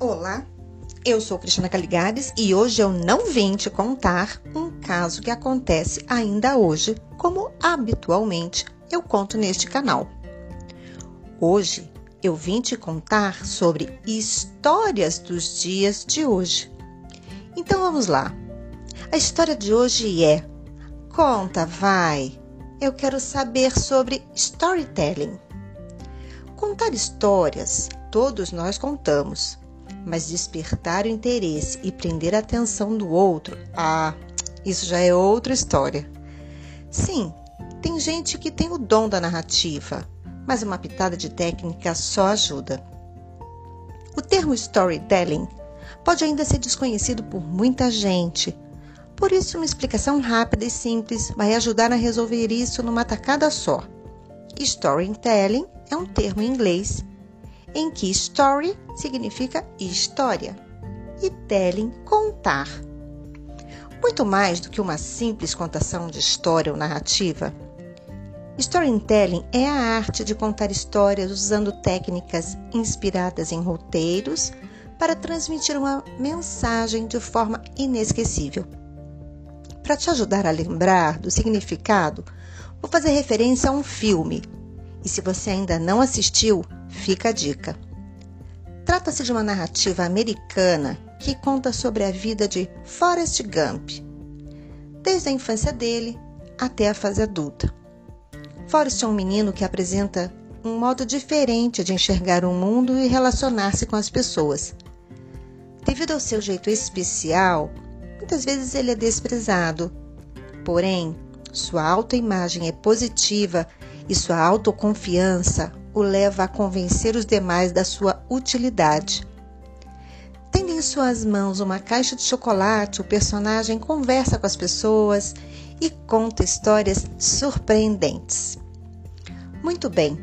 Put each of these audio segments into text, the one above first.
Olá, eu sou Cristina Caligares e hoje eu não vim te contar um caso que acontece ainda hoje, como habitualmente eu conto neste canal. Hoje eu vim te contar sobre histórias dos dias de hoje. Então vamos lá. A história de hoje é Conta, vai! Eu quero saber sobre storytelling. Contar histórias, todos nós contamos mas despertar o interesse e prender a atenção do outro, ah, isso já é outra história. Sim, tem gente que tem o dom da narrativa, mas uma pitada de técnica só ajuda. O termo storytelling pode ainda ser desconhecido por muita gente. Por isso, uma explicação rápida e simples vai ajudar a resolver isso numa tacada só. Storytelling é um termo em inglês em que story significa história e telling contar. Muito mais do que uma simples contação de história ou narrativa, storytelling é a arte de contar histórias usando técnicas inspiradas em roteiros para transmitir uma mensagem de forma inesquecível. Para te ajudar a lembrar do significado, vou fazer referência a um filme. E se você ainda não assistiu, Fica a dica. Trata-se de uma narrativa americana que conta sobre a vida de Forrest Gump, desde a infância dele até a fase adulta. Forrest é um menino que apresenta um modo diferente de enxergar o mundo e relacionar-se com as pessoas. Devido ao seu jeito especial, muitas vezes ele é desprezado. Porém, sua autoimagem é positiva e sua autoconfiança o leva a convencer os demais da sua utilidade. Tendo em suas mãos uma caixa de chocolate, o personagem conversa com as pessoas e conta histórias surpreendentes. Muito bem,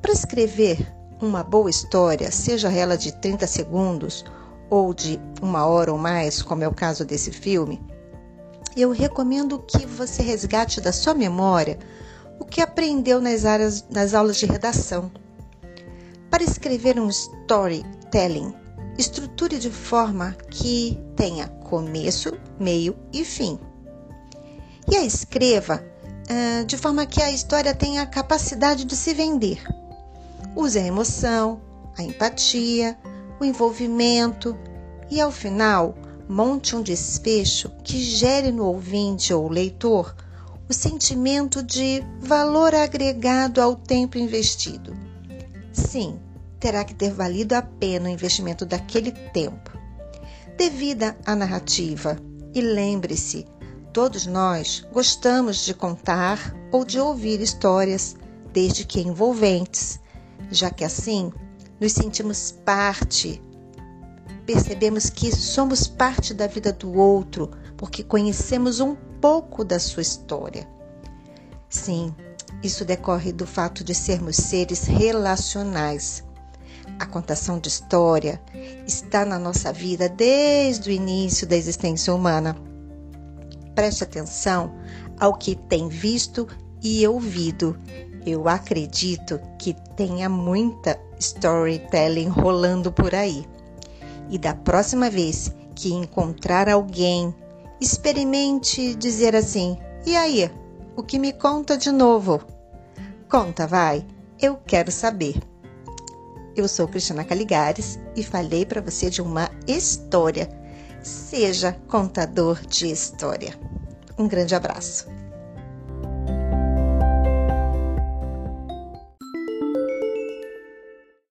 para escrever uma boa história, seja ela de 30 segundos ou de uma hora ou mais, como é o caso desse filme, eu recomendo que você resgate da sua memória o que aprendeu nas, áreas, nas aulas de redação. Para escrever um storytelling, estruture de forma que tenha começo, meio e fim. E a escreva uh, de forma que a história tenha a capacidade de se vender. Use a emoção, a empatia, o envolvimento e, ao final, monte um desfecho que gere no ouvinte ou leitor o sentimento de valor agregado ao tempo investido. Sim, terá que ter valido a pena o investimento daquele tempo. Devida à narrativa, e lembre-se, todos nós gostamos de contar ou de ouvir histórias, desde que envolventes, já que assim nos sentimos parte, percebemos que somos parte da vida do outro, porque conhecemos um pouco da sua história. Sim, isso decorre do fato de sermos seres relacionais. A contação de história está na nossa vida desde o início da existência humana. Preste atenção ao que tem visto e ouvido. Eu acredito que tenha muita storytelling rolando por aí. E da próxima vez que encontrar alguém experimente dizer assim: e aí, o que me conta de novo? Conta, vai, eu quero saber. Eu sou Cristina Caligares e falei para você de uma história. Seja contador de história. Um grande abraço.